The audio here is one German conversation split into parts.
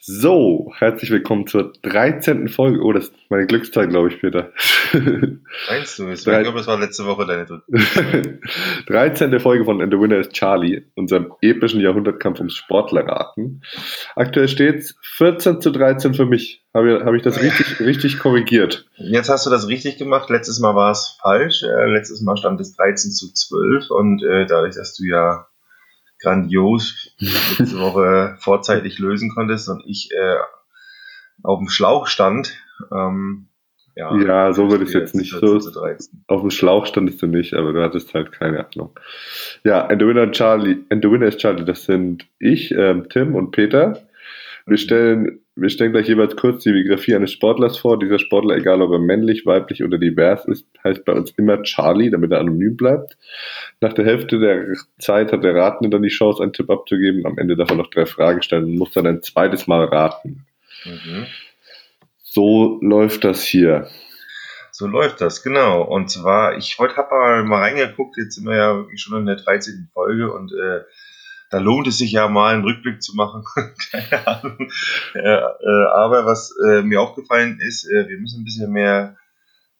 So, herzlich willkommen zur 13. Folge. Oh, das ist meine Glückszahl, glaube ich, Peter. Meinst du? Ich glaube, das war letzte Woche deine dritte. 13. Folge von And the Winner is Charlie, unserem epischen Jahrhundertkampf ums Sportlerraten. Aktuell steht es 14 zu 13 für mich. Habe, habe ich das richtig, richtig korrigiert? Jetzt hast du das richtig gemacht. Letztes Mal war es falsch. Äh, letztes Mal stand es 13 zu 12 und äh, dadurch, dass du ja grandios letzte Woche vorzeitig lösen konntest und ich äh, auf dem Schlauch stand. Ähm, ja, ja, so würde ich jetzt nicht so. Auf dem Schlauch standest du nicht, aber du hattest halt keine Ahnung. Ja, and the winner Charlie, and the winner is Charlie, das sind ich, ähm, Tim und Peter. Wir stellen, wir stellen gleich jeweils kurz die Biografie eines Sportlers vor. Dieser Sportler, egal ob er männlich, weiblich oder divers ist, heißt bei uns immer Charlie, damit er anonym bleibt. Nach der Hälfte der Zeit hat der Ratende dann die Chance, einen Tipp abzugeben. Am Ende darf er noch drei Fragen stellen und muss dann ein zweites Mal raten. Mhm. So läuft das hier. So läuft das, genau. Und zwar, ich heute habe mal, mal reingeguckt, jetzt sind wir ja wirklich schon in der 13. Folge und äh, da lohnt es sich ja mal einen Rückblick zu machen. Keine Ahnung. Äh, aber was äh, mir aufgefallen ist, äh, wir müssen ein bisschen mehr,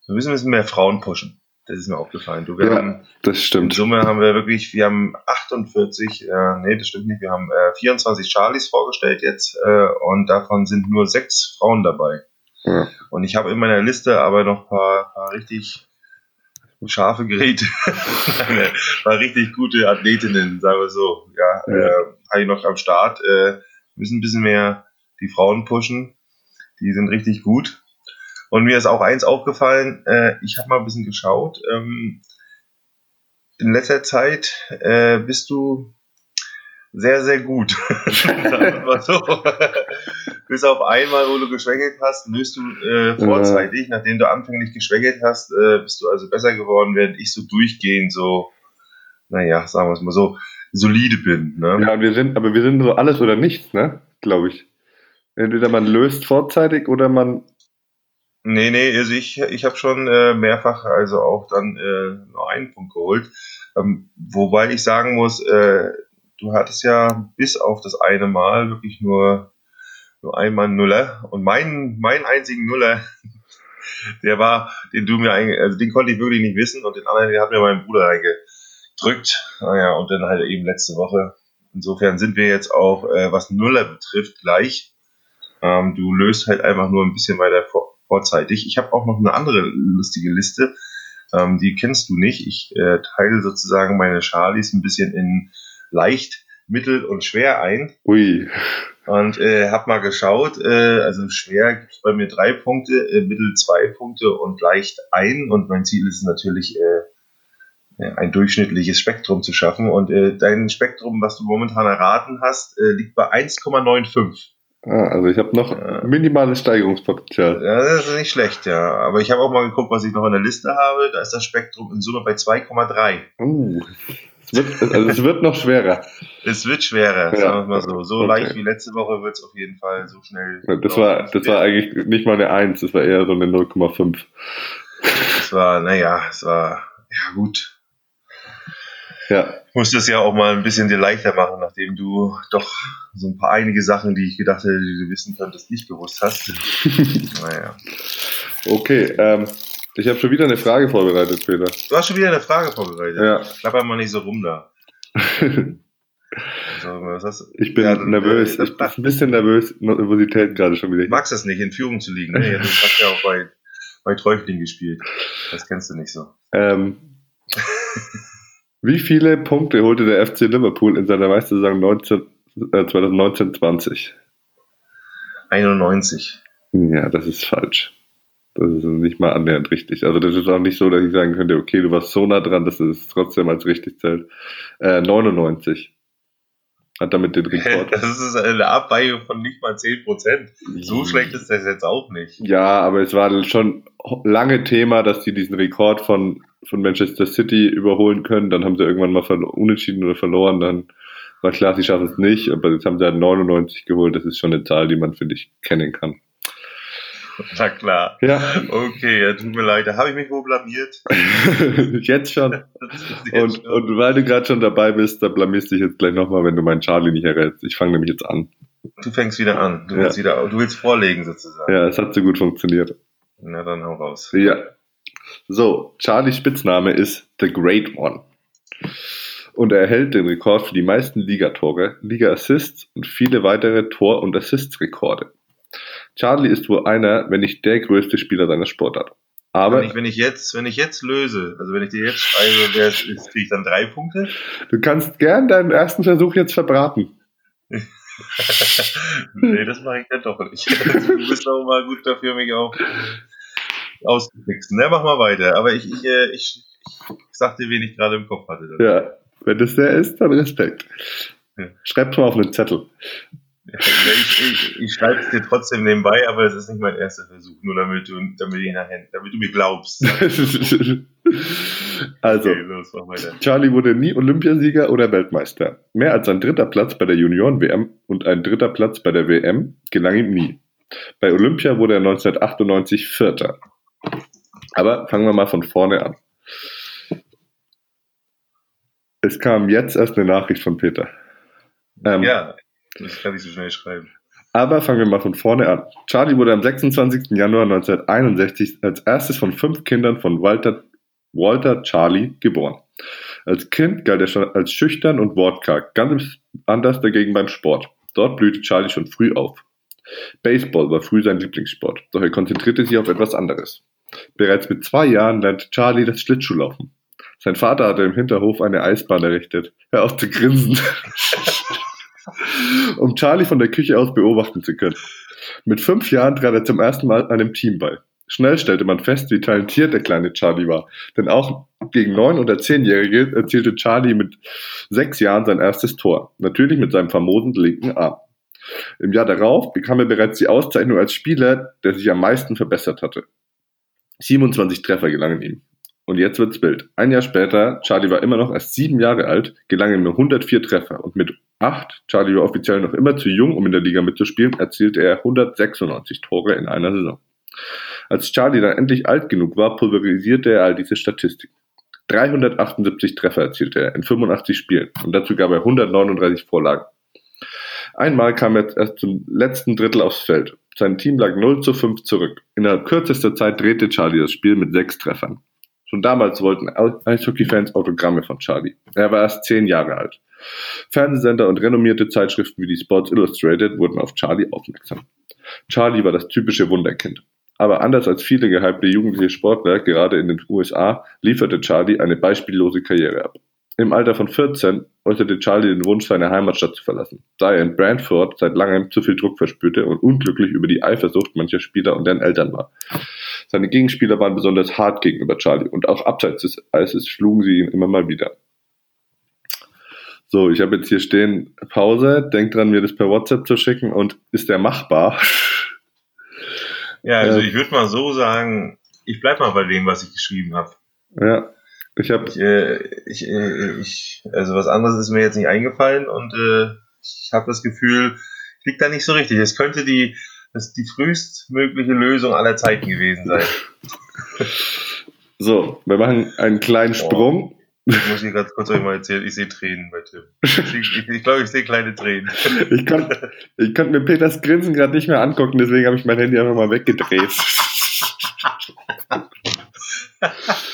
wir müssen ein bisschen mehr Frauen pushen. Das ist mir aufgefallen. Du, wir ja, haben, das stimmt. In Summe haben wir wirklich, wir haben 48, äh, nee, das stimmt nicht, wir haben äh, 24 Charlies vorgestellt jetzt äh, und davon sind nur sechs Frauen dabei. Ja. Und ich habe in meiner Liste aber noch ein paar, paar richtig scharfe Geräte. war richtig gute Athletinnen, sagen wir so. Ja, ja. Äh, habe ich noch am Start. Äh, müssen ein bisschen mehr die Frauen pushen. Die sind richtig gut. Und mir ist auch eins aufgefallen, äh, ich habe mal ein bisschen geschaut. Ähm, in letzter Zeit äh, bist du sehr, sehr gut. so. Bis auf einmal, wo du geschwängelt hast, löst du äh, vorzeitig. Ja. Nachdem du anfänglich geschwängelt hast, äh, bist du also besser geworden, während ich so durchgehend so, naja, sagen wir es mal so, solide bin. Ne? Ja, wir sind, aber wir sind so alles oder nichts, ne? Glaube ich. Entweder man löst vorzeitig oder man Nee, nee, also ich, ich habe schon äh, mehrfach also auch dann äh, nur einen Punkt geholt. Ähm, wobei ich sagen muss, äh, du hattest ja bis auf das eine Mal wirklich nur, nur einmal Nuller. Und mein, mein einzigen Nuller, der war, den du mir eigentlich, also den konnte ich wirklich nicht wissen und den anderen, den hat mir mein Bruder reingedrückt. Naja, und dann halt eben letzte Woche. Insofern sind wir jetzt auch, äh, was Nuller betrifft, gleich. Ähm, du löst halt einfach nur ein bisschen weiter vor, vorzeitig. Ich habe auch noch eine andere lustige Liste. Ähm, die kennst du nicht. Ich äh, teile sozusagen meine Charlies ein bisschen in leicht, mittel und schwer ein. Ui. Und äh, habe mal geschaut, äh, also schwer gibt es bei mir drei Punkte, äh, mittel zwei Punkte und leicht ein. Und mein Ziel ist natürlich, äh, ein durchschnittliches Spektrum zu schaffen. Und äh, dein Spektrum, was du momentan erraten hast, äh, liegt bei 1,95. Ah, also ich habe noch ja. minimales Steigerungspotenzial. Ja, das ist nicht schlecht, ja. Aber ich habe auch mal geguckt, was ich noch in der Liste habe. Da ist das Spektrum in Summe bei 2,3. Uh, es wird, also es wird noch schwerer. Es wird schwerer, ja. sagen wir mal so. So okay. leicht wie letzte Woche wird es auf jeden Fall so schnell. Das war, das war eigentlich nicht mal eine 1, das war eher so eine 0,5. Es war, naja, es war, ja gut. Ja. Musst es ja auch mal ein bisschen dir leichter machen, nachdem du doch so ein paar einige Sachen, die ich gedacht hätte, die du wissen könntest, nicht gewusst hast. naja. Okay, ähm, ich habe schon wieder eine Frage vorbereitet, Peter. Du hast schon wieder eine Frage vorbereitet. Ja. Klapper mal nicht so rum da. also, ich bin ja, nervös. Ich bin ein bisschen nervös. Nervosität gerade schon wieder. Du magst das nicht, in Führung zu liegen. Ne? Du hast ja auch bei, bei Träufling gespielt. Das kennst du nicht so. Ähm, wie viele Punkte holte der FC Liverpool in seiner Meistersaison 19, äh, 2019-20? 91. Ja, das ist falsch. Das ist nicht mal annähernd richtig. Also das ist auch nicht so, dass ich sagen könnte, okay, du warst so nah dran, dass es trotzdem als richtig zählt. Äh, 99. Hat damit den Rekord. Das ist eine Abweichung von nicht mal 10%. So schlecht ist das jetzt auch nicht. Ja, aber es war schon lange Thema, dass die diesen Rekord von, von Manchester City überholen können. Dann haben sie irgendwann mal unentschieden oder verloren. Dann war klar, sie schaffen es nicht. Aber jetzt haben sie halt 99 geholt. Das ist schon eine Zahl, die man, finde ich, kennen kann. Na klar. Ja. Okay, ja, tut mir leid, da habe ich mich wohl blamiert. jetzt schon. jetzt und, schon. und weil du gerade schon dabei bist, da blamierst du dich jetzt gleich nochmal, wenn du meinen Charlie nicht errätst. Ich fange nämlich jetzt an. du fängst wieder an. Du willst, ja. wieder, du willst vorlegen sozusagen. Ja, es hat so gut funktioniert. Na dann hau raus. Ja. So, Charlies Spitzname ist The Great One. Und er erhält den Rekord für die meisten Ligatore, Liga-Assists und viele weitere Tor- und Assists-Rekorde. Charlie ist wohl einer, wenn nicht der größte Spieler seiner Sportart. Aber wenn ich, wenn ich jetzt, wenn ich jetzt löse, also wenn ich dir jetzt schreibe, wer es ist, kriege ich dann drei Punkte? Du kannst gern deinen ersten Versuch jetzt verbraten. nee, das mache ich dann doch nicht. du bist auch mal gut dafür, mich auch auszufixen. Ne, mach mal weiter. Aber ich, ich, äh, ich, ich sag dir, wen ich gerade im Kopf hatte. Ja, wenn das der ist, dann Respekt. Ja. Schreib's mal auf einen Zettel. Ich, ich, ich schreibe es dir trotzdem nebenbei, aber es ist nicht mein erster Versuch, nur damit du, damit ich nachher, damit du mir glaubst. also, okay, los, Charlie wurde nie Olympiasieger oder Weltmeister. Mehr als ein dritter Platz bei der Junioren-WM und ein dritter Platz bei der WM gelang ihm nie. Bei Olympia wurde er 1998 Vierter. Aber fangen wir mal von vorne an. Es kam jetzt erst eine Nachricht von Peter. Ähm, ja, das kann ich so schnell schreiben. Aber fangen wir mal von vorne an. Charlie wurde am 26. Januar 1961 als erstes von fünf Kindern von Walter, Walter Charlie geboren. Als Kind galt er schon als schüchtern und wortkarg, ganz anders dagegen beim Sport. Dort blühte Charlie schon früh auf. Baseball war früh sein Lieblingssport, doch er konzentrierte sich auf etwas anderes. Bereits mit zwei Jahren lernte Charlie das Schlittschuhlaufen. Sein Vater hatte im Hinterhof eine Eisbahn errichtet. Hör auf zu grinsen. um Charlie von der Küche aus beobachten zu können. Mit fünf Jahren trat er zum ersten Mal einem Team bei. Schnell stellte man fest, wie talentiert der kleine Charlie war. Denn auch gegen neun- oder zehnjährige erzielte Charlie mit sechs Jahren sein erstes Tor. Natürlich mit seinem famosen linken Arm. Im Jahr darauf bekam er bereits die Auszeichnung als Spieler, der sich am meisten verbessert hatte. 27 Treffer gelangen ihm. Und jetzt wird's wild. Ein Jahr später, Charlie war immer noch erst sieben Jahre alt, gelangen ihm nur 104 Treffer. Und mit acht, Charlie war offiziell noch immer zu jung, um in der Liga mitzuspielen, erzielte er 196 Tore in einer Saison. Als Charlie dann endlich alt genug war, pulverisierte er all diese Statistiken. 378 Treffer erzielte er in 85 Spielen und dazu gab er 139 Vorlagen. Einmal kam er erst zum letzten Drittel aufs Feld. Sein Team lag 0 zu 5 zurück. Innerhalb kürzester Zeit drehte Charlie das Spiel mit sechs Treffern. Schon damals wollten Eishockey-Fans Autogramme von Charlie. Er war erst zehn Jahre alt. Fernsehsender und renommierte Zeitschriften wie die Sports Illustrated wurden auf Charlie aufmerksam. Charlie war das typische Wunderkind. Aber anders als viele gehypte jugendliche Sportler, gerade in den USA, lieferte Charlie eine beispiellose Karriere ab. Im Alter von 14 äußerte Charlie den Wunsch, seine Heimatstadt zu verlassen, da er in Brantford seit langem zu viel Druck verspürte und unglücklich über die Eifersucht mancher Spieler und deren Eltern war. Seine Gegenspieler waren besonders hart gegenüber Charlie und auch abseits des Eises schlugen sie ihn immer mal wieder. So, ich habe jetzt hier stehen, Pause, denk dran, mir das per WhatsApp zu schicken und ist der machbar? Ja, also ich würde mal so sagen, ich bleib mal bei dem, was ich geschrieben habe. Ja, ich habe, ich, äh, ich, äh, ich, also was anderes ist mir jetzt nicht eingefallen und äh, ich habe das Gefühl, liegt da nicht so richtig. Es könnte die, das die frühestmögliche Lösung aller Zeiten gewesen sein. So, wir machen einen kleinen Sprung. Oh. Ich muss hier ganz kurz euch mal erzählen, ich sehe Tränen bei Tim. Ich, ich, ich glaube, ich sehe kleine Tränen. Ich konnte ich konnt mir Peters Grinsen gerade nicht mehr angucken, deswegen habe ich mein Handy einfach mal weggedreht.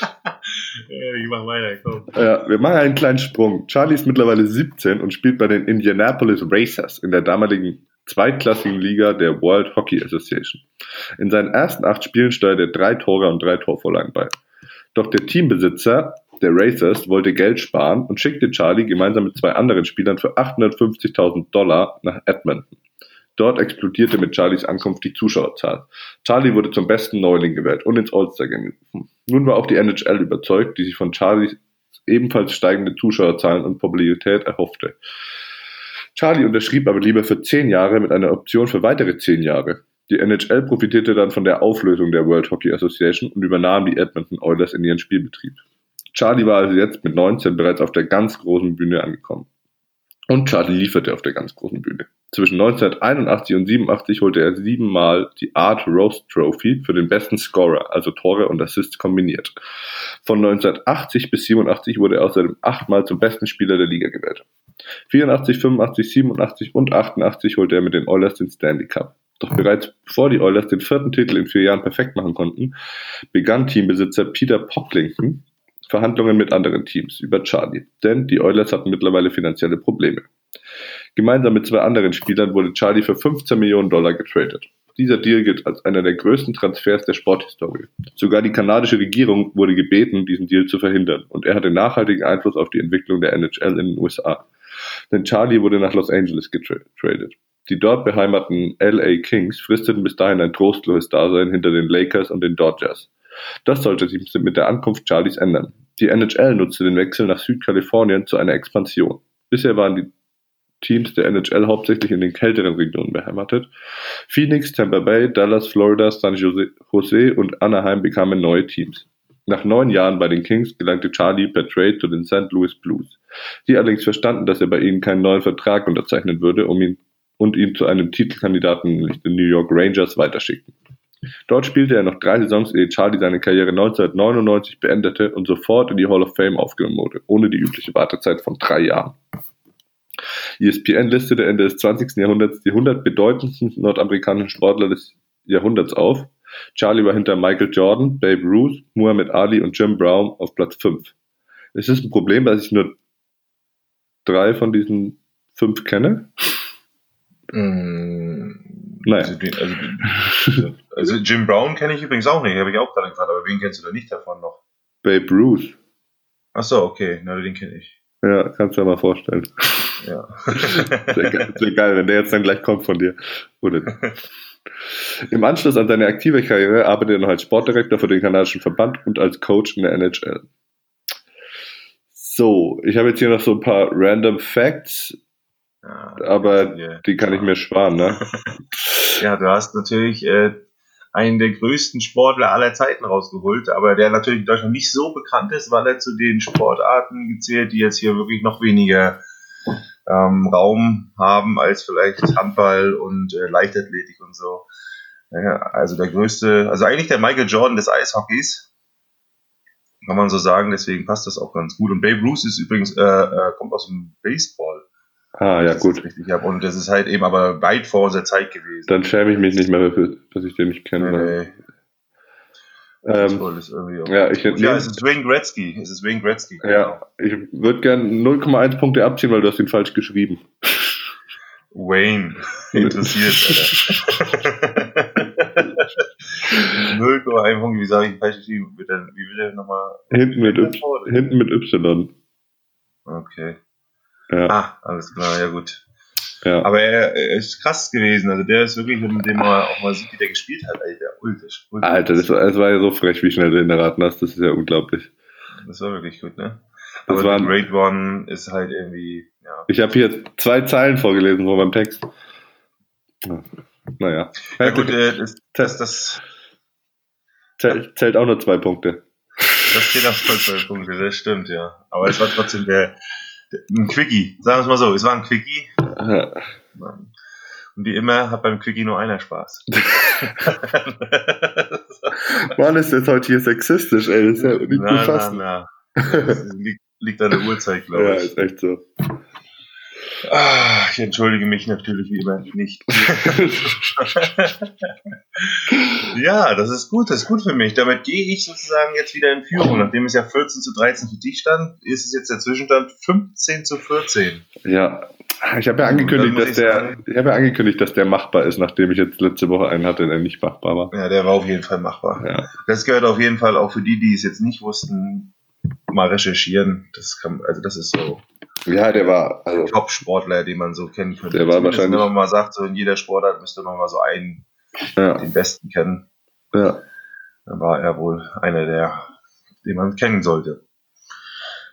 ich mach weiter, komm. Ja, wir machen einen kleinen Sprung. Charlie ist mittlerweile 17 und spielt bei den Indianapolis Racers in der damaligen zweitklassigen Liga der World Hockey Association. In seinen ersten acht Spielen steuert er drei Tore und drei Torvorlagen bei. Doch der Teambesitzer der Racers wollte Geld sparen und schickte Charlie gemeinsam mit zwei anderen Spielern für 850.000 Dollar nach Edmonton. Dort explodierte mit Charlies Ankunft die Zuschauerzahl. Charlie wurde zum besten Neuling gewählt und ins All-Star gerufen. Nun war auch die NHL überzeugt, die sich von Charlies ebenfalls steigende Zuschauerzahlen und Popularität erhoffte. Charlie unterschrieb aber lieber für zehn Jahre mit einer Option für weitere zehn Jahre. Die NHL profitierte dann von der Auflösung der World Hockey Association und übernahm die Edmonton Oilers in ihren Spielbetrieb. Charlie war also jetzt mit 19 bereits auf der ganz großen Bühne angekommen. Und Charlie lieferte auf der ganz großen Bühne. Zwischen 1981 und 87 holte er siebenmal die Art Rose Trophy für den besten Scorer, also Tore und Assists kombiniert. Von 1980 bis 87 wurde er außerdem achtmal zum besten Spieler der Liga gewählt. 84, 85, 87 und 88 holte er mit den Oilers den Stanley Cup. Doch bereits bevor die Oilers den vierten Titel in vier Jahren perfekt machen konnten, begann Teambesitzer Peter Pocklington Verhandlungen mit anderen Teams über Charlie, denn die Oilers hatten mittlerweile finanzielle Probleme. Gemeinsam mit zwei anderen Spielern wurde Charlie für 15 Millionen Dollar getradet. Dieser Deal gilt als einer der größten Transfers der Sporthistorie. Sogar die kanadische Regierung wurde gebeten, diesen Deal zu verhindern, und er hatte nachhaltigen Einfluss auf die Entwicklung der NHL in den USA. Denn Charlie wurde nach Los Angeles getradet. Die dort beheimateten LA Kings fristeten bis dahin ein trostloses Dasein hinter den Lakers und den Dodgers. Das sollte sich mit der Ankunft Charlies ändern. Die NHL nutzte den Wechsel nach Südkalifornien zu einer Expansion. Bisher waren die Teams der NHL hauptsächlich in den kälteren Regionen beheimatet. Phoenix, Tampa Bay, Dallas, Florida, San Jose und Anaheim bekamen neue Teams. Nach neun Jahren bei den Kings gelangte Charlie per Trade zu den St. Louis Blues. Die allerdings verstanden, dass er bei ihnen keinen neuen Vertrag unterzeichnen würde, um ihn und ihn zu einem Titelkandidaten, nämlich den New York Rangers, weiterschickten. Dort spielte er noch drei Saisons, ehe Charlie seine Karriere 1999 beendete und sofort in die Hall of Fame aufgenommen wurde, ohne die übliche Wartezeit von drei Jahren. ESPN listete Ende des 20. Jahrhunderts die 100 bedeutendsten nordamerikanischen Sportler des Jahrhunderts auf. Charlie war hinter Michael Jordan, Babe Ruth, Muhammad Ali und Jim Brown auf Platz 5. Es ist ein Problem, dass ich nur drei von diesen fünf kenne. Mm, naja. Also, also, also, Jim Brown kenne ich übrigens auch nicht, habe ich auch gerade gefragt, aber wen kennst du da nicht davon noch? Babe Ruth. Achso, okay, na, den kenne ich. Ja, kannst du dir mal vorstellen. Ja. sehr, geil, sehr geil, wenn der jetzt dann gleich kommt von dir. Oder Im Anschluss an seine aktive Karriere arbeitet er noch als Sportdirektor für den kanadischen Verband und als Coach in der NHL. So, ich habe jetzt hier noch so ein paar random Facts, ja, aber die kann ich mir sparen, ne? ja, du hast natürlich äh, einen der größten Sportler aller Zeiten rausgeholt, aber der natürlich in Deutschland nicht so bekannt ist, weil er zu den Sportarten gezählt, die jetzt hier wirklich noch weniger ähm, Raum haben als vielleicht Handball und äh, Leichtathletik und so. Ja, also der größte, also eigentlich der Michael Jordan des Eishockeys, kann man so sagen, deswegen passt das auch ganz gut. Und Babe Ruth ist übrigens, äh, äh, kommt aus dem Baseball. Ah, ja, gut. Richtig habe. Und das ist halt eben aber weit vor unserer Zeit gewesen. Dann schäme ich mich nicht mehr dafür, dass ich den nicht kenne. Nee, ähm, ja, ich ja, es ist Wayne Gretzky. Es ist Wayne Gretzky. Genau. Ja, ich würde gerne 0,1 Punkte abziehen, weil du hast ihn falsch geschrieben. Wayne. Interessiert, 0,1 Punkte, wie sage ich falsch geschrieben? Wie will der nochmal? Hinten mit, y, hinten mit Y. Okay. Ja. Ah, alles klar, ja gut. Ja. Aber er, er, ist krass gewesen. Also der ist wirklich, wenn man mal auch mal sieht, wie der gespielt hat, Alter. Ultra, ultra Alter, das war, das war ja so frech, wie schnell du ihn erraten hast. Das ist ja unglaublich. Das war wirklich gut, ne? Aber das war der Great One ist halt irgendwie, ja. Ich habe hier zwei Zeilen vorgelesen von meinem Text. Naja. Ja gut, äh, das, das, das zählt, zählt auch nur zwei Punkte. Das geht auch nur zwei Punkte, das stimmt, ja. Aber es war trotzdem der, ein Quickie, sagen wir es mal so, es war ein Quickie. Und wie immer hat beim Quickie nur einer Spaß. Mann, ist das heute hier sexistisch, ey. Das ist ja nicht na. Na, na. Das liegt, liegt an der Uhrzeit, glaube ich. Ja, ist echt so. Ah, ich entschuldige mich natürlich wie immer nicht. ja, das ist gut, das ist gut für mich. Damit gehe ich sozusagen jetzt wieder in Führung. Nachdem es ja 14 zu 13 für dich stand, ist es jetzt der Zwischenstand 15 zu 14. Ja, ich habe ja angekündigt, dass der, ich habe ja angekündigt, dass der machbar ist, nachdem ich jetzt letzte Woche einen hatte, der nicht machbar war. Ja, der war auf jeden Fall machbar. Ja. Das gehört auf jeden Fall auch für die, die es jetzt nicht wussten, mal recherchieren. Das kann, also das ist so ja, der war also Top-Sportler, den man so kennen könnte. Der war wahrscheinlich. Wenn man mal sagt, so in jeder Sportart müsste man mal so einen, ja. den Besten kennen. Ja. Dann war er wohl einer der, den man kennen sollte.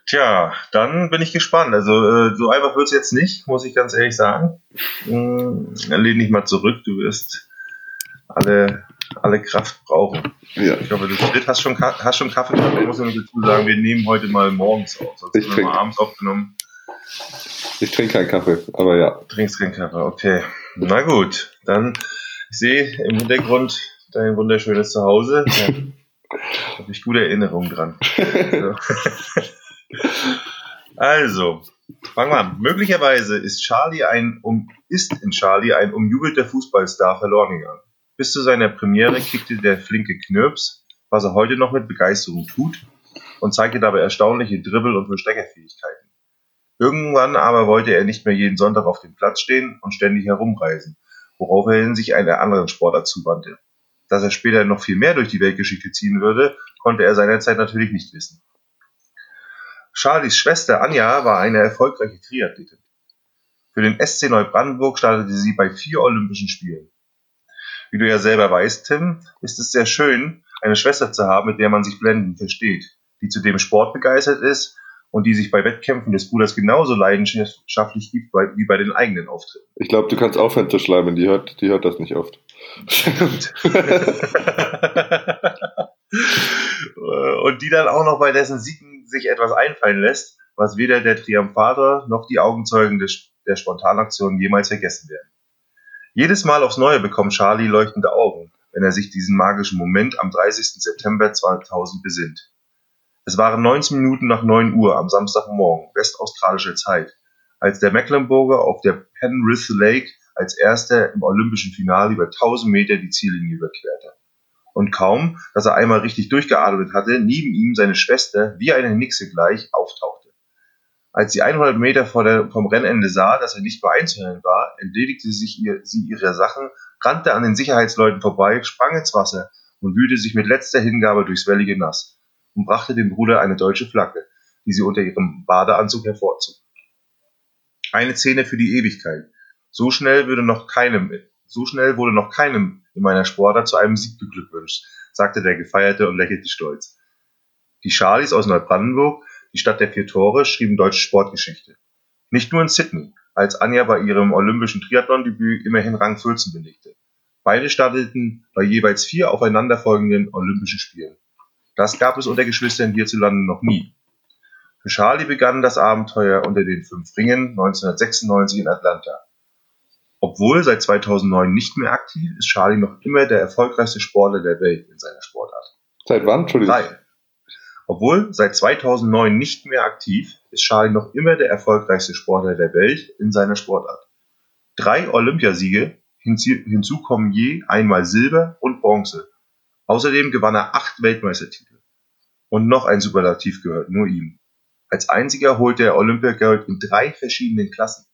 Tja, dann bin ich gespannt. Also äh, so einfach wird es jetzt nicht, muss ich ganz ehrlich sagen. Hm, dann lehn dich mal zurück. Du wirst alle, alle Kraft brauchen. Ja. Ich hoffe, du hast schon, hast schon Kaffee gehabt. Ich muss nämlich dazu sagen, wir nehmen heute mal morgens auf. Sonst ich haben wir mal abends aufgenommen. Ich trinke keinen Kaffee, aber ja. Du trinkst keinen Kaffee, okay. Na gut, dann ich sehe im Hintergrund dein wunderschönes Zuhause. Da habe ich gute Erinnerungen dran. So. also, Fangen wir an. Möglicherweise ist Charlie ein um, ist in Charlie ein umjubelter Fußballstar verloren gegangen. Bis zu seiner Premiere kickte der flinke Knirps, was er heute noch mit Begeisterung tut, und zeigte dabei erstaunliche Dribbel- und Versteckerfähigkeiten. Irgendwann aber wollte er nicht mehr jeden Sonntag auf dem Platz stehen und ständig herumreisen, worauf er sich einer anderen Sportart zuwandte. Dass er später noch viel mehr durch die Weltgeschichte ziehen würde, konnte er seinerzeit natürlich nicht wissen. Charlies Schwester Anja war eine erfolgreiche Triathletin. Für den SC Neubrandenburg startete sie bei vier Olympischen Spielen. Wie du ja selber weißt, Tim, ist es sehr schön, eine Schwester zu haben, mit der man sich blendend versteht, die zudem sportbegeistert ist und die sich bei Wettkämpfen des Bruders genauso leidenschaftlich gibt wie bei den eigenen Auftritten. Ich glaube, du kannst aufhören zu schleimen, die hört, die hört das nicht oft. und die dann auch noch bei dessen Siegen sich etwas einfallen lässt, was weder der Triumphator noch die Augenzeugen des, der Spontanaktion jemals vergessen werden. Jedes Mal aufs Neue bekommt Charlie leuchtende Augen, wenn er sich diesen magischen Moment am 30. September 2000 besinnt. Es waren 19 Minuten nach 9 Uhr am Samstagmorgen westaustralischer Zeit, als der Mecklenburger auf der Penrith Lake als erster im olympischen Finale über 1000 Meter die Ziellinie überquerte. Und kaum, dass er einmal richtig durchgeatmet hatte, neben ihm seine Schwester wie eine Nixe gleich auftauchte. Als sie 100 Meter vor der, vom Rennende sah, dass er nicht mehr einzuhören war, entledigte sich ihr, sie ihrer Sachen, rannte an den Sicherheitsleuten vorbei, sprang ins Wasser und wühlte sich mit letzter Hingabe durchs wellige Nass und brachte dem Bruder eine deutsche Flagge, die sie unter ihrem Badeanzug hervorzog. Eine Szene für die Ewigkeit. So schnell würde noch keinem, so schnell wurde noch keinem in meiner Sportart zu einem Sieg beglückwünscht, sagte der Gefeierte und lächelte stolz. Die Charlies aus Neubrandenburg, die Stadt der vier Tore, schrieben deutsche Sportgeschichte. Nicht nur in Sydney, als Anja bei ihrem olympischen Triathlon-Debüt immerhin Rang 14 belegte. Beide starteten bei jeweils vier aufeinanderfolgenden Olympischen Spielen. Das gab es unter Geschwistern hierzulande noch nie. Für Charlie begann das Abenteuer unter den fünf Ringen 1996 in Atlanta. Obwohl seit 2009 nicht mehr aktiv, ist Charlie noch immer der erfolgreichste Sportler der Welt in seiner Sportart. Seit wann? Entschuldigung. Drei. Obwohl seit 2009 nicht mehr aktiv, ist Charlie noch immer der erfolgreichste Sportler der Welt in seiner Sportart. Drei Olympiasiege, hinzu kommen je einmal Silber und Bronze. Außerdem gewann er acht Weltmeistertitel. Und noch ein Superlativ gehört nur ihm. Als einziger holte er Olympiagold in drei verschiedenen Klassen.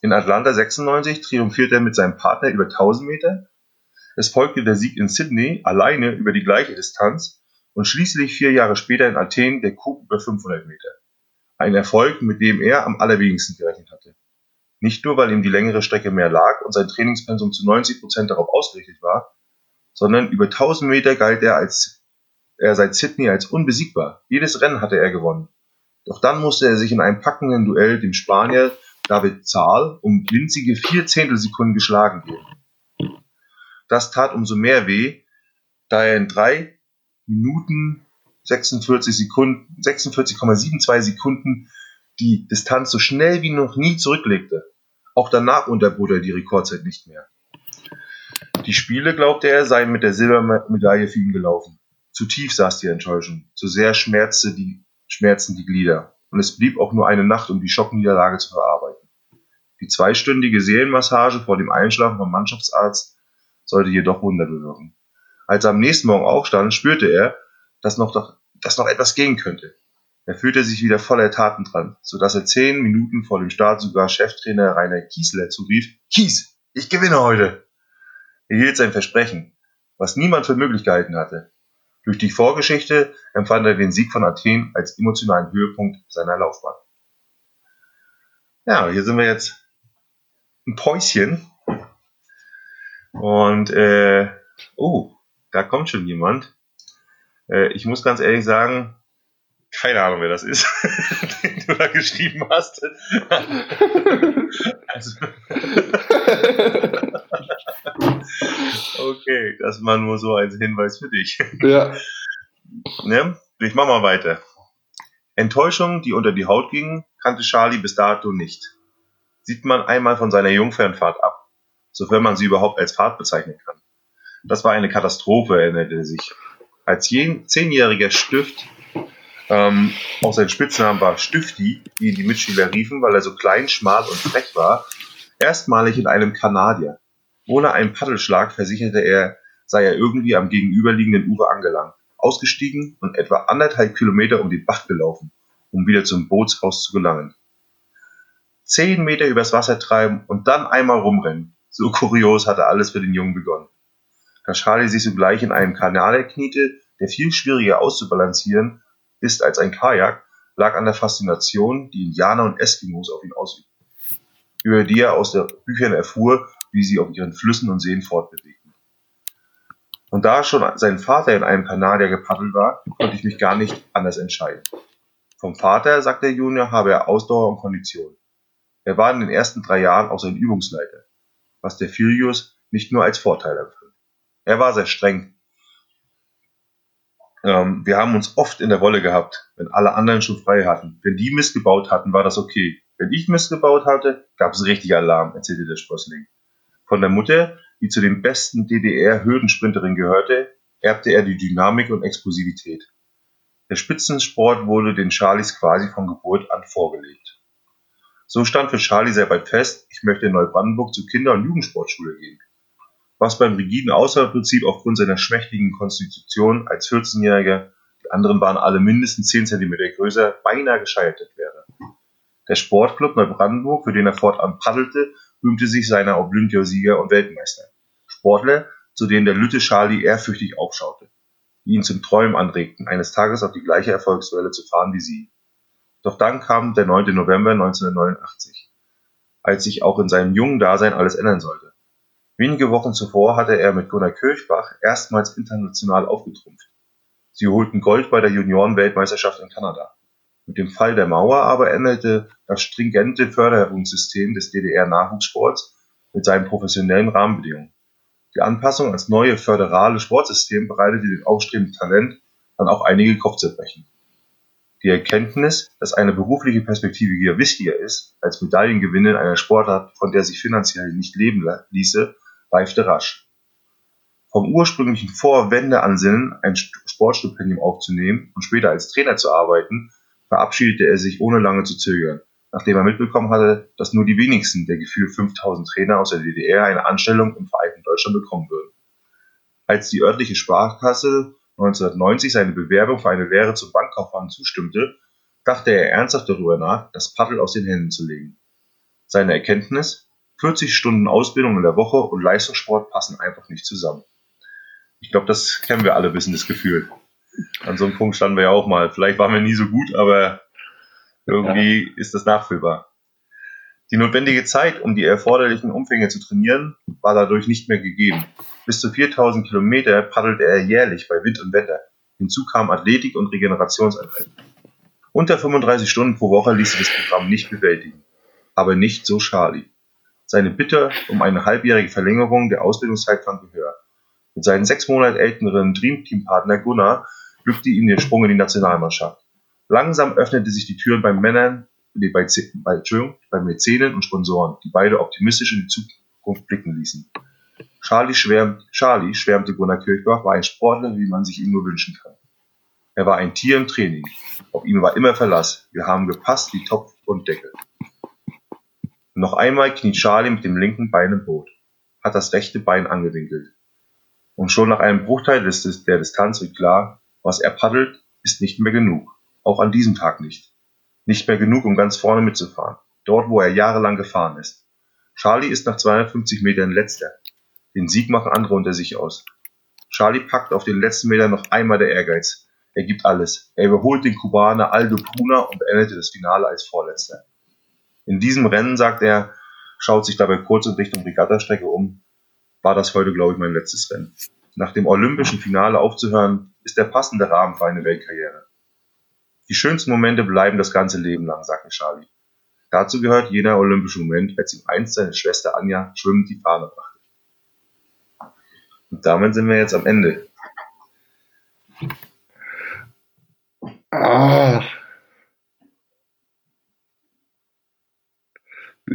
In Atlanta 96 triumphierte er mit seinem Partner über 1000 Meter. Es folgte der Sieg in Sydney alleine über die gleiche Distanz und schließlich vier Jahre später in Athen der Coup über 500 Meter. Ein Erfolg, mit dem er am allerwenigsten gerechnet hatte. Nicht nur, weil ihm die längere Strecke mehr lag und sein Trainingspensum zu 90 Prozent darauf ausgerichtet war, sondern über 1000 Meter galt er als er seit Sydney als unbesiegbar. Jedes Rennen hatte er gewonnen. Doch dann musste er sich in einem packenden Duell dem Spanier David Zahl um winzige vier Zehntelsekunden geschlagen geben. Das tat umso mehr weh, da er in drei Minuten 46 Sekunden, 46,72 Sekunden die Distanz so schnell wie noch nie zurücklegte. Auch danach unterbot er die Rekordzeit nicht mehr. Die Spiele, glaubte er, seien mit der Silbermedaille für ihn gelaufen. Zu tief saß die Enttäuschung, zu sehr schmerzte die, schmerzten die Glieder. Und es blieb auch nur eine Nacht, um die Schockniederlage zu verarbeiten. Die zweistündige Seelenmassage vor dem Einschlafen vom Mannschaftsarzt sollte jedoch Wunder bewirken. Als er am nächsten Morgen aufstand, spürte er, dass noch, dass noch etwas gehen könnte. Er fühlte sich wieder voller Taten dran, so dass er zehn Minuten vor dem Start sogar Cheftrainer Rainer Kiesler zurief, Kies, ich gewinne heute! Er hielt sein Versprechen, was niemand für möglich gehalten hatte. Durch die Vorgeschichte empfand er den Sieg von Athen als emotionalen Höhepunkt seiner Laufbahn. Ja, hier sind wir jetzt ein Päuschen. Und, äh, oh, da kommt schon jemand. Äh, ich muss ganz ehrlich sagen, keine Ahnung, wer das ist, du da geschrieben hast. also, okay, das war nur so als Hinweis für dich. Ja. ne? Ich mach mal weiter. Enttäuschung, die unter die Haut ging, kannte Charlie bis dato nicht. Sieht man einmal von seiner Jungfernfahrt ab, sofern man sie überhaupt als Fahrt bezeichnen kann. Das war eine Katastrophe, erinnerte er sich. Als zehnjähriger Stift Ähm, auch sein Spitzname war Stifti, wie die Mitspieler riefen, weil er so klein, schmal und frech war. Erstmalig in einem Kanadier. Ohne einen Paddelschlag versicherte er, sei er irgendwie am gegenüberliegenden Ufer angelangt, ausgestiegen und etwa anderthalb Kilometer um den Bach gelaufen, um wieder zum Bootshaus zu gelangen. Zehn Meter übers Wasser treiben und dann einmal rumrennen. So kurios hatte alles für den Jungen begonnen. Da Charlie sich sogleich in einem Kanal kniete, der viel schwieriger auszubalancieren ist als ein Kajak, lag an der Faszination, die Indianer und Eskimos auf ihn ausübten, über die er aus den Büchern erfuhr, wie sie auf ihren Flüssen und Seen fortbewegten. Und da schon sein Vater in einem Kanadier gepaddelt war, konnte ich mich gar nicht anders entscheiden. Vom Vater, sagt der Junior, habe er Ausdauer und Kondition. Er war in den ersten drei Jahren auch sein Übungsleiter, was der Filius nicht nur als Vorteil empfand. Er war sehr streng, ähm, wir haben uns oft in der Wolle gehabt, wenn alle anderen schon frei hatten. Wenn die Mist gebaut hatten, war das okay. Wenn ich Mist gebaut hatte, gab es richtig Alarm, erzählte der Sprössling. Von der Mutter, die zu den besten DDR-Hürdensprinterin gehörte, erbte er die Dynamik und Explosivität. Der Spitzensport wurde den Charlies quasi von Geburt an vorgelegt. So stand für Charlie sehr bald fest, ich möchte in Neubrandenburg zur Kinder- und Jugendsportschule gehen was beim rigiden Auswahlprinzip aufgrund seiner schmächtigen Konstitution als 14-Jähriger, die anderen waren alle mindestens 10 cm größer, beinahe gescheitert wäre. Der Sportclub Neubrandenburg, für den er fortan paddelte, rühmte sich seiner Olympiasieger und Weltmeister. Sportler, zu denen der Lütte Charlie ehrfürchtig aufschaute, die ihn zum Träumen anregten, eines Tages auf die gleiche Erfolgswelle zu fahren wie sie. Doch dann kam der 9. November 1989, als sich auch in seinem jungen Dasein alles ändern sollte. Wenige Wochen zuvor hatte er mit Gunnar Kirchbach erstmals international aufgetrumpft. Sie holten Gold bei der Juniorenweltmeisterschaft in Kanada. Mit dem Fall der Mauer aber endete das stringente Förderungssystem des DDR-Nachwuchssports mit seinen professionellen Rahmenbedingungen. Die Anpassung ans neue föderale Sportsystem bereitete dem aufstrebenden Talent dann auch einige Kopfzerbrechen. Die Erkenntnis, dass eine berufliche Perspektive hier wichtiger ist als Medaillengewinne in einer Sportart, von der sich finanziell nicht leben ließe, reifte rasch. Vom ursprünglichen Vorwendeansinnen, ein Sportstipendium aufzunehmen und später als Trainer zu arbeiten, verabschiedete er sich ohne lange zu zögern, nachdem er mitbekommen hatte, dass nur die wenigsten der gefühlt 5000 Trainer aus der DDR eine Anstellung im Vereinten Deutschland bekommen würden. Als die örtliche Sparkasse 1990 seine Bewerbung für eine Lehre zum Bankkaufmann zustimmte, dachte er ernsthaft darüber nach, das Paddel aus den Händen zu legen. Seine Erkenntnis, 40 Stunden Ausbildung in der Woche und Leistungssport passen einfach nicht zusammen. Ich glaube, das kennen wir alle ein bisschen, das Gefühl. An so einem Punkt standen wir ja auch mal. Vielleicht waren wir nie so gut, aber irgendwie ja. ist das nachfüllbar. Die notwendige Zeit, um die erforderlichen Umfänge zu trainieren, war dadurch nicht mehr gegeben. Bis zu 4000 Kilometer paddelte er jährlich bei Wind und Wetter. Hinzu kamen Athletik und Regenerationseinheiten. Unter 35 Stunden pro Woche ließ sich das Programm nicht bewältigen. Aber nicht so Charlie. Seine Bitte um eine halbjährige Verlängerung der Ausbildungszeit fand Gehör. Mit seinem sechs Monate älteren Dreamteam-Partner Gunnar glückte ihm der Sprung in die Nationalmannschaft. Langsam öffnete sich die Türen bei Männern, nee, bei, bei, Entschuldigung, bei Mäzenen und Sponsoren, die beide optimistisch in die Zukunft blicken ließen. Charlie, schwärmt, Charlie, schwärmte Gunnar Kirchbach, war ein Sportler, wie man sich ihn nur wünschen kann. Er war ein Tier im Training. Auf ihm war immer Verlass. Wir haben gepasst wie Topf und Deckel. Noch einmal kniet Charlie mit dem linken Bein im Boot, hat das rechte Bein angewinkelt. Und schon nach einem Bruchteil der Distanz wird klar, was er paddelt, ist nicht mehr genug. Auch an diesem Tag nicht. Nicht mehr genug, um ganz vorne mitzufahren. Dort, wo er jahrelang gefahren ist. Charlie ist nach 250 Metern letzter. Den Sieg machen andere unter sich aus. Charlie packt auf den letzten Metern noch einmal der Ehrgeiz. Er gibt alles. Er überholt den Kubaner Aldo Puna und beendete das Finale als Vorletzter. In diesem Rennen, sagt er, schaut sich dabei kurz in Richtung Regattastrecke um, war das heute, glaube ich, mein letztes Rennen. Nach dem olympischen Finale aufzuhören, ist der passende Rahmen für eine Weltkarriere. Die schönsten Momente bleiben das ganze Leben lang, sagte Charlie. Dazu gehört jener olympische Moment, als ihm einst seine Schwester Anja schwimmend die Fahne brachte. Und damit sind wir jetzt am Ende. Ah.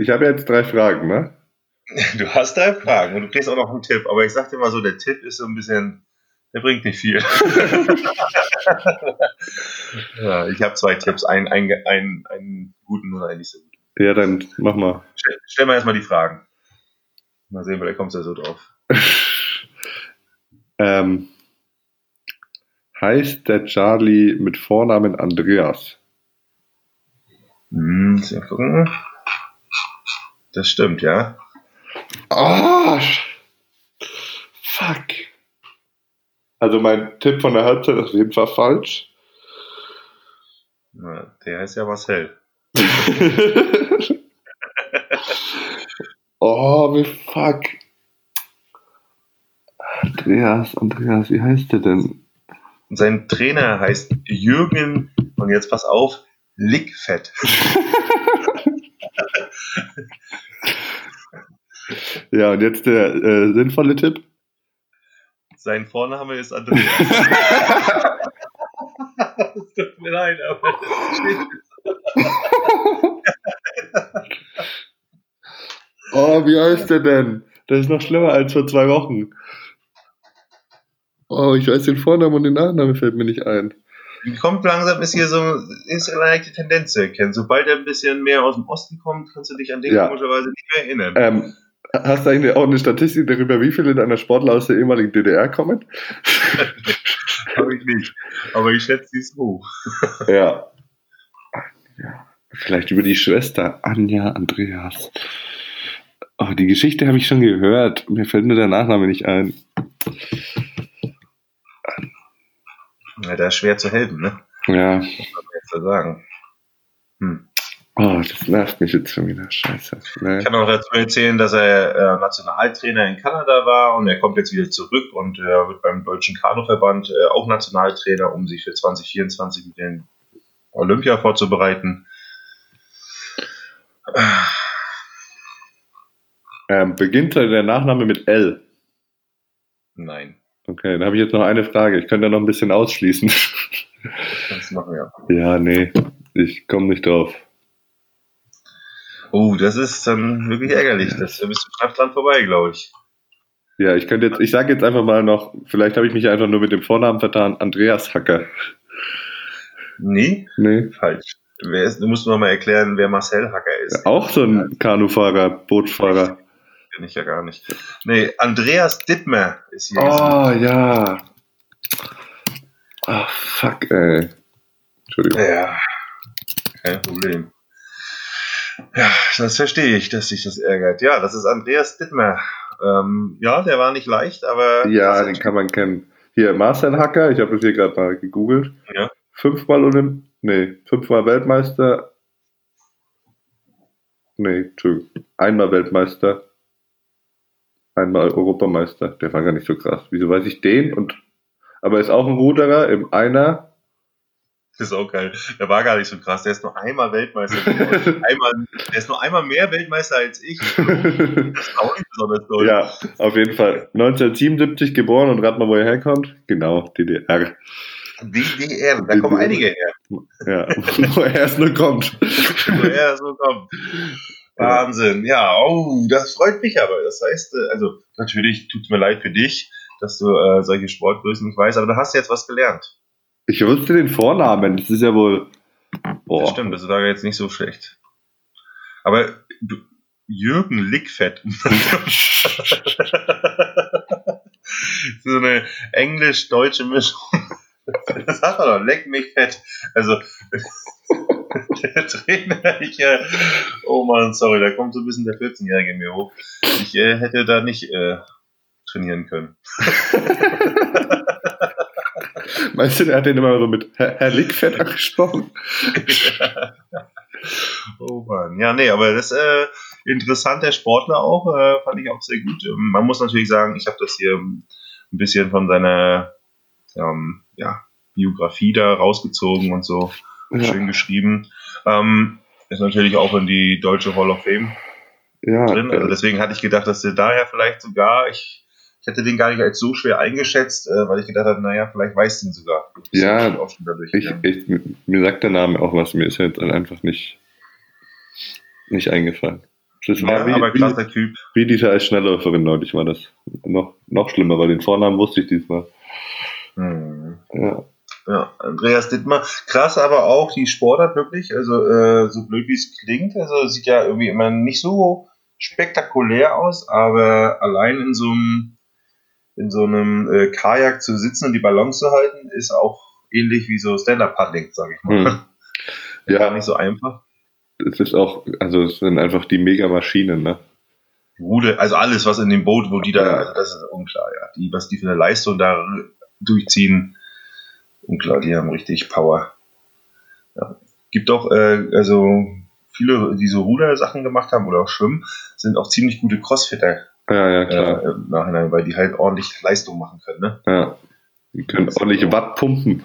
Ich habe jetzt drei Fragen, ne? Du hast drei Fragen und du kriegst auch noch einen Tipp. Aber ich sag dir mal so, der Tipp ist so ein bisschen, der bringt nicht viel. Ja, ich habe zwei Tipps, einen, einen, einen, einen guten und einen nicht so guten. Ja, dann mach mal. Stell, stell mal erstmal die Fragen. Mal sehen, vielleicht kommst du ja so drauf. ähm, heißt der Charlie mit Vornamen Andreas? Hm, gucken. Das stimmt, ja. Ah, fuck. Also mein Tipp von der Halbzeit ist auf jeden Fall falsch. Na, der heißt ja Marcel. oh, wie fuck. Andreas, Andreas, wie heißt der denn? Sein Trainer heißt Jürgen, und jetzt pass auf, Lickfett. ja, und jetzt der äh, sinnvolle Tipp? Sein Vorname ist Andreas. Es tut mir leid, aber das steht Oh, wie heißt der denn? Das ist noch schlimmer als vor zwei Wochen. Oh, ich weiß den Vornamen und den Nachnamen fällt mir nicht ein. Kommt langsam, ist hier so ist eine leichte Tendenz zu erkennen. Sobald er ein bisschen mehr aus dem Osten kommt, kannst du dich an den ja. komischerweise nicht mehr erinnern. Ähm, hast du eigentlich auch eine Statistik darüber, wie viele deiner Sportler aus der ehemaligen DDR kommen? Habe ich nicht. Aber ich schätze, sie ist hoch. ja. ja. Vielleicht über die Schwester Anja Andreas. Oh, die Geschichte habe ich schon gehört. Mir fällt nur der Nachname nicht ein. Ja, da ist schwer zu helfen, ne? Ja. Was soll man jetzt da sagen? Hm. Oh, das nervt mich jetzt schon wieder. Scheiße. Nee. Ich kann auch dazu erzählen, dass er äh, Nationaltrainer in Kanada war und er kommt jetzt wieder zurück und äh, wird beim Deutschen Kanuverband äh, auch Nationaltrainer, um sich für 2024 mit den Olympia vorzubereiten. Ähm, beginnt der Nachname mit L? Nein. Okay, dann habe ich jetzt noch eine Frage. Ich könnte da noch ein bisschen ausschließen. Das machen wir. Ja, nee, ich komme nicht drauf. Oh, das ist dann wirklich ärgerlich. Das, da bist du knapp dran vorbei, glaube ich. Ja, ich könnte jetzt, ich sage jetzt einfach mal noch, vielleicht habe ich mich einfach nur mit dem Vornamen vertan, Andreas Hacker. Nee? Nee. Falsch. Ist, du musst noch mal erklären, wer Marcel Hacker ist. Auch so ein Kanufahrer, Bootfahrer. Kenn ich ja gar nicht. Nee, Andreas Dittmer ist hier. Oh, ja. Ah, oh, fuck, ey. Entschuldigung. Ja, kein Problem. Ja, das verstehe ich, dass sich das ärgert. Ja, das ist Andreas Dittmer. Ähm, ja, der war nicht leicht, aber. Ja, den kann man kennen. Hier, Marcel Hacker, ich habe das hier gerade mal gegoogelt. Ja. Fünfmal Olymp nee, fünfmal Weltmeister. Nee, Entschuldigung. Einmal Weltmeister. Einmal Europameister. Der war gar nicht so krass. Wieso weiß ich den? Und, aber er ist auch ein Ruderer im Einer ist auch geil. Der war gar nicht so krass. Der ist nur einmal Weltmeister. einmal, der ist nur einmal mehr Weltmeister als ich. Das ist auch nicht besonders toll. Ja, auf jeden Fall. 1977 geboren und rat mal, wo er herkommt. Genau, DDR. DDR, da kommen einige her. Ja, wo er erst nur kommt. wo er erst nur kommt. Wahnsinn. Ja, oh, das freut mich aber. Das heißt, äh, also natürlich tut es mir leid für dich, dass du äh, solche Sportgrößen nicht weißt, aber du hast jetzt was gelernt. Ich wusste den Vornamen, das ist ja wohl. Boah. Das stimmt, das war jetzt nicht so schlecht. Aber Jürgen Lickfett. so eine englisch-deutsche Mischung. Das sagt er doch, leck mich fett. Also, der Trainer, ich, äh, oh man, sorry, da kommt so ein bisschen der 14-Jährige mir hoch. Ich äh, hätte da nicht äh, trainieren können. Meinst du, der hat den immer so mit Herr, Herr Lickfett angesprochen? oh Mann. Ja, nee, aber das äh, interessant, der Sportler auch, äh, fand ich auch sehr gut. Ähm, man muss natürlich sagen, ich habe das hier ein bisschen von seiner ähm, ja, Biografie da rausgezogen und so ja. schön geschrieben. Ähm, ist natürlich auch in die deutsche Hall of Fame ja, drin. Also deswegen hatte ich gedacht, dass der daher vielleicht sogar, ich ich hätte den gar nicht als so schwer eingeschätzt, äh, weil ich gedacht habe, naja, vielleicht weiß den sogar. Ja, ich, ich, mir sagt der Name auch was, mir ist jetzt einfach nicht, nicht eingefallen. Das war ja, wie, aber krasser wie, Typ. Wie diese als Schnellläuferin neulich war das. Noch, noch schlimmer, weil den Vornamen wusste ich diesmal. Hm. Ja. Ja, Andreas Dittmar. Krass, aber auch die Sportart wirklich, also äh, so blöd wie es klingt, also sieht ja irgendwie immer nicht so spektakulär aus, aber allein in so einem in so einem äh, Kajak zu sitzen und die Balance zu halten, ist auch ähnlich wie so Stand-Up-Paddling, sage ich mal. Hm. Ja. Gar nicht so einfach. Es ist auch, also es sind einfach die Mega-Maschinen, ne? Rude, also alles, was in dem Boot, wo die da, also das ist unklar, ja. Die, was die für eine Leistung da durchziehen, unklar, die haben richtig Power. Ja. Gibt auch, äh, also viele, die so Ruder-Sachen gemacht haben oder auch Schwimmen, sind auch ziemlich gute Crossfitter. Ja, ja, klar. Äh, Im Nachhinein, weil die halt ordentlich Leistung machen können, ne? Ja. Die können ordentlich Watt pumpen.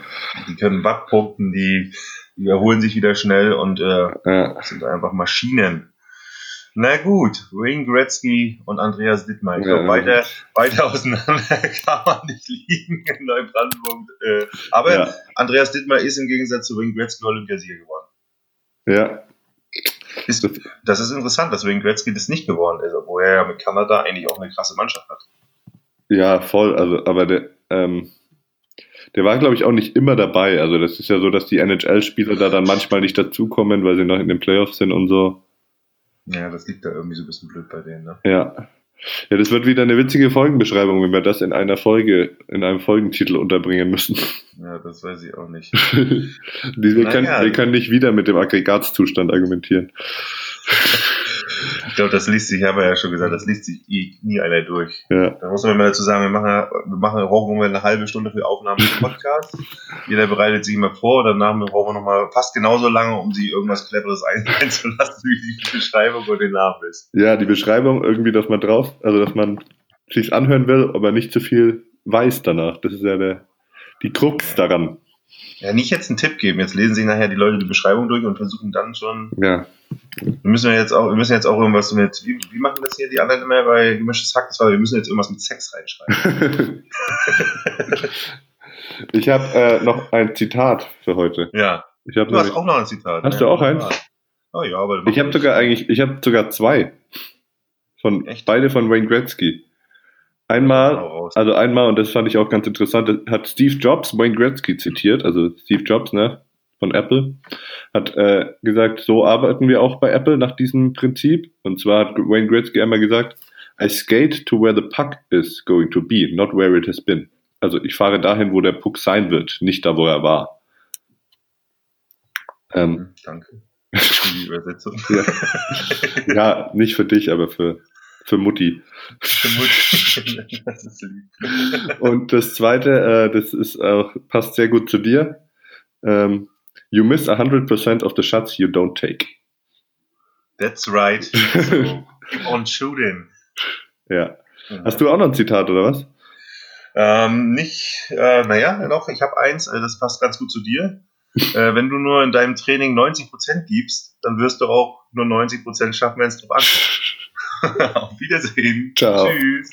Die können Watt pumpen, die, die erholen sich wieder schnell und äh, ja. sind einfach Maschinen. Na gut, Wayne Gretzky und Andreas Dittmar. Ich ja, glaube, weiter, weiter auseinander kann man nicht liegen in Neubrandenburg. Äh, aber ja. Andreas Dittmar ist im Gegensatz zu Wayne Gretzky Olympiasieger geworden. Ja. Ist, das ist interessant, dass Wayne Gretzky das nicht geworden ist, obwohl er ja mit Kanada eigentlich auch eine krasse Mannschaft hat. Ja, voll. Also, aber der, ähm, der war, glaube ich, auch nicht immer dabei. Also das ist ja so, dass die NHL-Spieler da dann manchmal nicht dazukommen, weil sie noch in den Playoffs sind und so. Ja, das liegt da irgendwie so ein bisschen blöd bei denen, ne? Ja. Ja, das wird wieder eine witzige Folgenbeschreibung, wenn wir das in einer Folge, in einem Folgentitel unterbringen müssen. Ja, das weiß ich auch nicht. wir, können, wir können nicht wieder mit dem Aggregatzustand argumentieren. Ich glaube, das liest sich, haben wir ja schon gesagt, das liest sich nie einer durch. Ja. Da muss man mal dazu sagen, wir machen, wir machen brauchen eine halbe Stunde für Aufnahmen des Podcasts. Jeder bereitet sich immer vor, danach brauchen wir nochmal fast genauso lange, um sich irgendwas Cleveres einzulassen, wie die Beschreibung und den Namen ist. Ja, die Beschreibung irgendwie, dass man drauf, also dass man sich's anhören will, aber nicht zu viel weiß danach. Das ist ja der, die Krux daran. Ja, nicht jetzt einen Tipp geben. Jetzt lesen sich nachher die Leute die Beschreibung durch und versuchen dann schon. Ja. Wir müssen jetzt auch, wir müssen jetzt auch irgendwas mit, wie, wie machen das hier die anderen immer bei gemischtes Hack? Das war, wir müssen jetzt irgendwas mit Sex reinschreiben. ich habe äh, noch ein Zitat für heute. Ja. Du hast auch noch ein Zitat. Hast ja, du auch eins? Oh ja, aber ich habe sogar eigentlich, ich habe sogar zwei. Von Echt? beide von Wayne Gretzky. Einmal, also einmal, und das fand ich auch ganz interessant, hat Steve Jobs Wayne Gretzky zitiert, also Steve Jobs, ne, von Apple, hat äh, gesagt, so arbeiten wir auch bei Apple nach diesem Prinzip. Und zwar hat Wayne Gretzky einmal gesagt, I skate to where the puck is going to be, not where it has been. Also ich fahre dahin, wo der Puck sein wird, nicht da, wo er war. Ähm, Danke für die Übersetzung. ja. ja, nicht für dich, aber für für Mutti. Für Mutti. das ist lieb. Und das zweite, äh, das ist auch, passt sehr gut zu dir. Ähm, you miss 100% of the shots you don't take. That's right. So, keep on shooting. Ja. Hast du auch noch ein Zitat, oder was? Ähm, nicht, äh, naja, doch, ich habe eins, äh, das passt ganz gut zu dir. äh, wenn du nur in deinem Training 90% gibst, dann wirst du auch nur 90% schaffen, wenn es drauf ankommt. Auf Wiedersehen. Ciao. Tschüss.